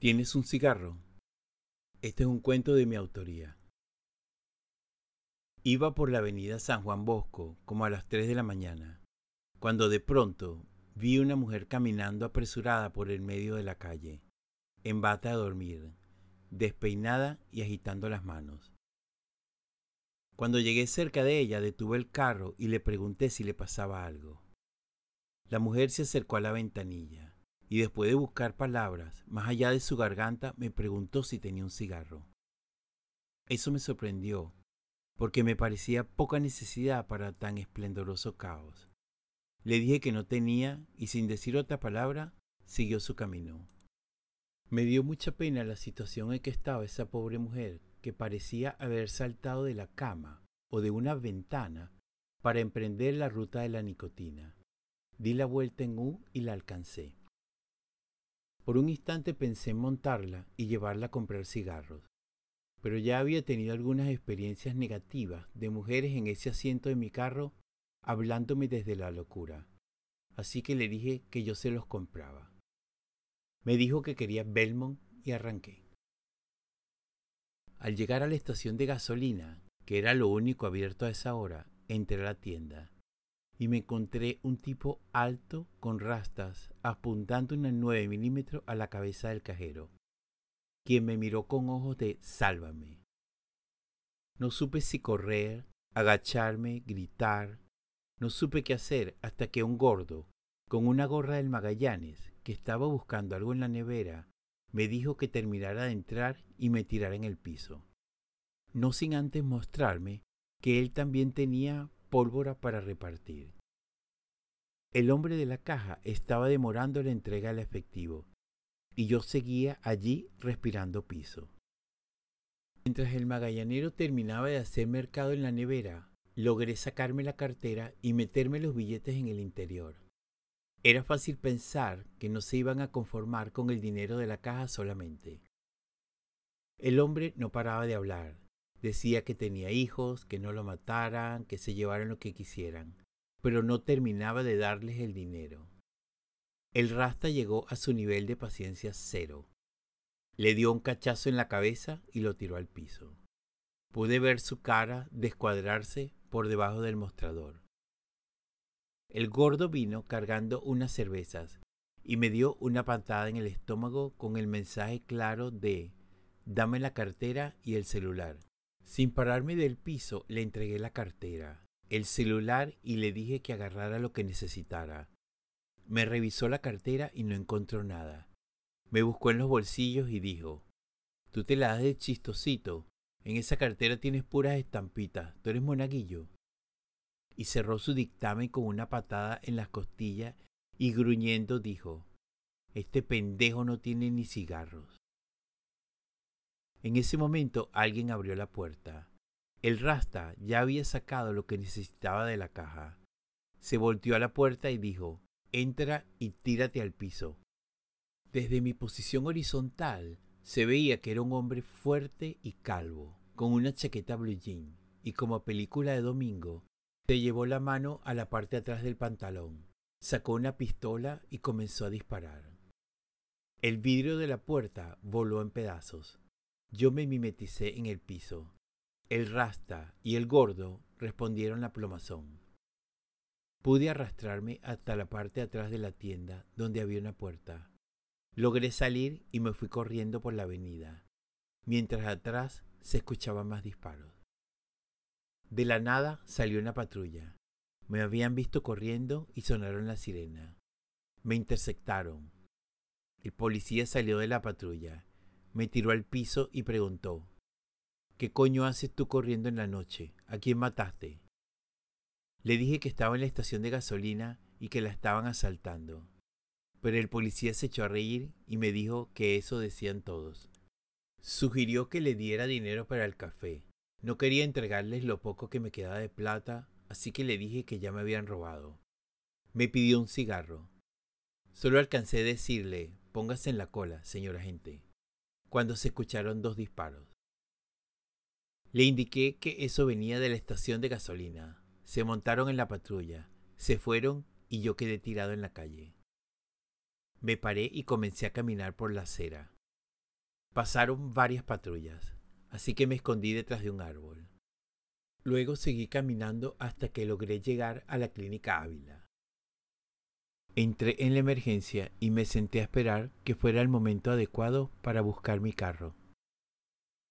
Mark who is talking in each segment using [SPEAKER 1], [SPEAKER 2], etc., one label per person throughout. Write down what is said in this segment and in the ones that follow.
[SPEAKER 1] ¿Tienes un cigarro? Este es un cuento de mi autoría. Iba por la avenida San Juan Bosco como a las 3 de la mañana, cuando de pronto vi una mujer caminando apresurada por el medio de la calle, en bata a dormir, despeinada y agitando las manos. Cuando llegué cerca de ella detuve el carro y le pregunté si le pasaba algo. La mujer se acercó a la ventanilla y después de buscar palabras más allá de su garganta me preguntó si tenía un cigarro. Eso me sorprendió, porque me parecía poca necesidad para tan esplendoroso caos. Le dije que no tenía y sin decir otra palabra, siguió su camino. Me dio mucha pena la situación en que estaba esa pobre mujer, que parecía haber saltado de la cama o de una ventana para emprender la ruta de la nicotina. Di la vuelta en U y la alcancé. Por un instante pensé en montarla y llevarla a comprar cigarros, pero ya había tenido algunas experiencias negativas de mujeres en ese asiento de mi carro hablándome desde la locura, así que le dije que yo se los compraba. Me dijo que quería Belmont y arranqué. Al llegar a la estación de gasolina, que era lo único abierto a esa hora, entré a la tienda y me encontré un tipo alto con rastas apuntando una 9 milímetros a la cabeza del cajero, quien me miró con ojos de sálvame. No supe si correr, agacharme, gritar, no supe qué hacer hasta que un gordo, con una gorra del Magallanes, que estaba buscando algo en la nevera, me dijo que terminara de entrar y me tirara en el piso. No sin antes mostrarme que él también tenía pólvora para repartir. El hombre de la caja estaba demorando la entrega del efectivo y yo seguía allí respirando piso. Mientras el magallanero terminaba de hacer mercado en la nevera, logré sacarme la cartera y meterme los billetes en el interior. Era fácil pensar que no se iban a conformar con el dinero de la caja solamente. El hombre no paraba de hablar, Decía que tenía hijos, que no lo mataran, que se llevaran lo que quisieran, pero no terminaba de darles el dinero. El rasta llegó a su nivel de paciencia cero. Le dio un cachazo en la cabeza y lo tiró al piso. Pude ver su cara descuadrarse por debajo del mostrador. El gordo vino cargando unas cervezas y me dio una patada en el estómago con el mensaje claro de dame la cartera y el celular. Sin pararme del piso, le entregué la cartera, el celular y le dije que agarrara lo que necesitara. Me revisó la cartera y no encontró nada. Me buscó en los bolsillos y dijo, Tú te la das de chistosito. En esa cartera tienes puras estampitas. Tú eres monaguillo. Y cerró su dictamen con una patada en las costillas y gruñendo dijo, Este pendejo no tiene ni cigarros. En ese momento alguien abrió la puerta. El rasta ya había sacado lo que necesitaba de la caja. Se volteó a la puerta y dijo, entra y tírate al piso. Desde mi posición horizontal se veía que era un hombre fuerte y calvo, con una chaqueta blue jean, y como película de domingo, se llevó la mano a la parte de atrás del pantalón, sacó una pistola y comenzó a disparar. El vidrio de la puerta voló en pedazos. Yo me mimeticé en el piso. El rasta y el gordo respondieron la plomazón. Pude arrastrarme hasta la parte de atrás de la tienda, donde había una puerta. Logré salir y me fui corriendo por la avenida, mientras atrás se escuchaban más disparos. De la nada salió una patrulla. Me habían visto corriendo y sonaron la sirena. Me interceptaron. El policía salió de la patrulla me tiró al piso y preguntó, ¿Qué coño haces tú corriendo en la noche? ¿A quién mataste? Le dije que estaba en la estación de gasolina y que la estaban asaltando. Pero el policía se echó a reír y me dijo que eso decían todos. Sugirió que le diera dinero para el café. No quería entregarles lo poco que me quedaba de plata, así que le dije que ya me habían robado. Me pidió un cigarro. Solo alcancé a decirle, póngase en la cola, señor agente cuando se escucharon dos disparos. Le indiqué que eso venía de la estación de gasolina. Se montaron en la patrulla, se fueron y yo quedé tirado en la calle. Me paré y comencé a caminar por la acera. Pasaron varias patrullas, así que me escondí detrás de un árbol. Luego seguí caminando hasta que logré llegar a la clínica Ávila. Entré en la emergencia y me senté a esperar que fuera el momento adecuado para buscar mi carro.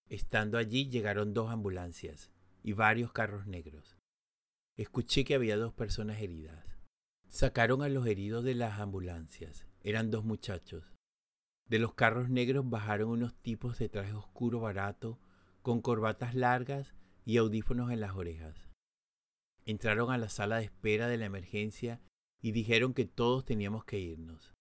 [SPEAKER 1] Estando allí llegaron dos ambulancias y varios carros negros. Escuché que había dos personas heridas. Sacaron a los heridos de las ambulancias. Eran dos muchachos. De los carros negros bajaron unos tipos de traje oscuro barato, con corbatas largas y audífonos en las orejas. Entraron a la sala de espera de la emergencia y dijeron que todos teníamos que irnos.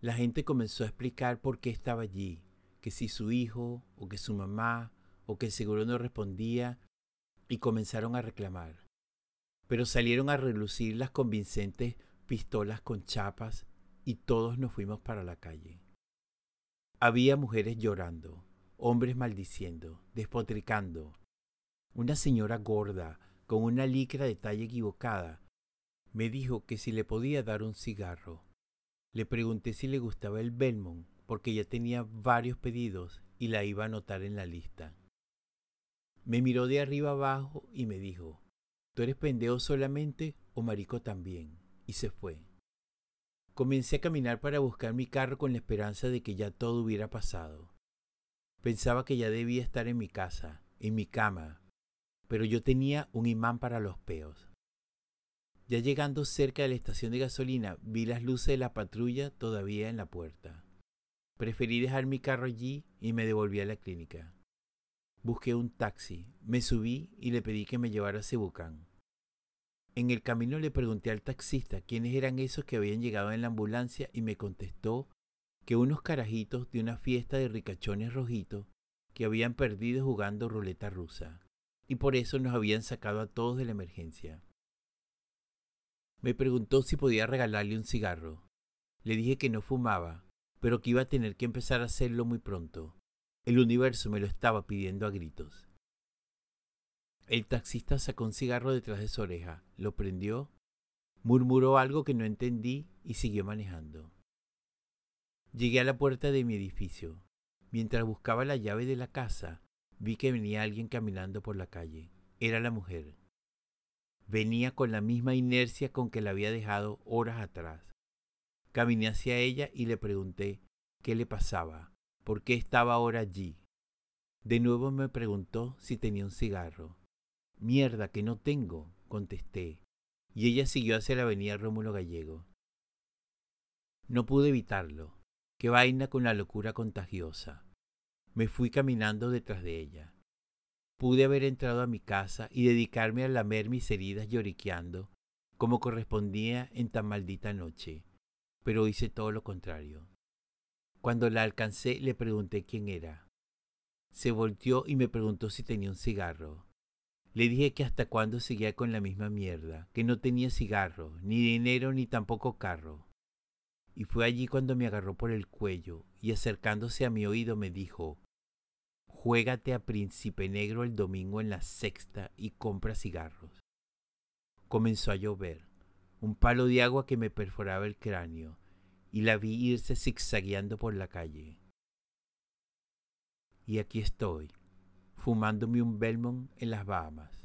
[SPEAKER 1] La gente comenzó a explicar por qué estaba allí, que si su hijo, o que su mamá, o que el seguro no respondía, y comenzaron a reclamar. Pero salieron a relucir las convincentes pistolas con chapas y todos nos fuimos para la calle. Había mujeres llorando, hombres maldiciendo, despotricando. Una señora gorda, con una licra de talla equivocada, me dijo que si le podía dar un cigarro. Le pregunté si le gustaba el Belmont, porque ya tenía varios pedidos y la iba a anotar en la lista. Me miró de arriba abajo y me dijo, ¿tú eres pendejo solamente o marico también? Y se fue. Comencé a caminar para buscar mi carro con la esperanza de que ya todo hubiera pasado. Pensaba que ya debía estar en mi casa, en mi cama, pero yo tenía un imán para los peos. Ya llegando cerca de la estación de gasolina, vi las luces de la patrulla todavía en la puerta. Preferí dejar mi carro allí y me devolví a la clínica. Busqué un taxi, me subí y le pedí que me llevara a Cebucán. En el camino le pregunté al taxista quiénes eran esos que habían llegado en la ambulancia y me contestó que unos carajitos de una fiesta de ricachones rojitos que habían perdido jugando ruleta rusa y por eso nos habían sacado a todos de la emergencia. Me preguntó si podía regalarle un cigarro. Le dije que no fumaba, pero que iba a tener que empezar a hacerlo muy pronto. El universo me lo estaba pidiendo a gritos. El taxista sacó un cigarro detrás de su oreja, lo prendió, murmuró algo que no entendí y siguió manejando. Llegué a la puerta de mi edificio. Mientras buscaba la llave de la casa, vi que venía alguien caminando por la calle. Era la mujer. Venía con la misma inercia con que la había dejado horas atrás. Caminé hacia ella y le pregunté qué le pasaba, por qué estaba ahora allí. De nuevo me preguntó si tenía un cigarro. Mierda, que no tengo, contesté, y ella siguió hacia la avenida Rómulo Gallego. No pude evitarlo. Qué vaina con la locura contagiosa. Me fui caminando detrás de ella. Pude haber entrado a mi casa y dedicarme a lamer mis heridas lloriqueando, como correspondía en tan maldita noche, pero hice todo lo contrario. Cuando la alcancé le pregunté quién era. Se volteó y me preguntó si tenía un cigarro. Le dije que hasta cuándo seguía con la misma mierda, que no tenía cigarro, ni dinero, ni tampoco carro. Y fue allí cuando me agarró por el cuello y acercándose a mi oído me dijo, Juégate a Príncipe Negro el domingo en la sexta y compra cigarros. Comenzó a llover, un palo de agua que me perforaba el cráneo, y la vi irse zigzagueando por la calle. Y aquí estoy, fumándome un Belmont en las Bahamas.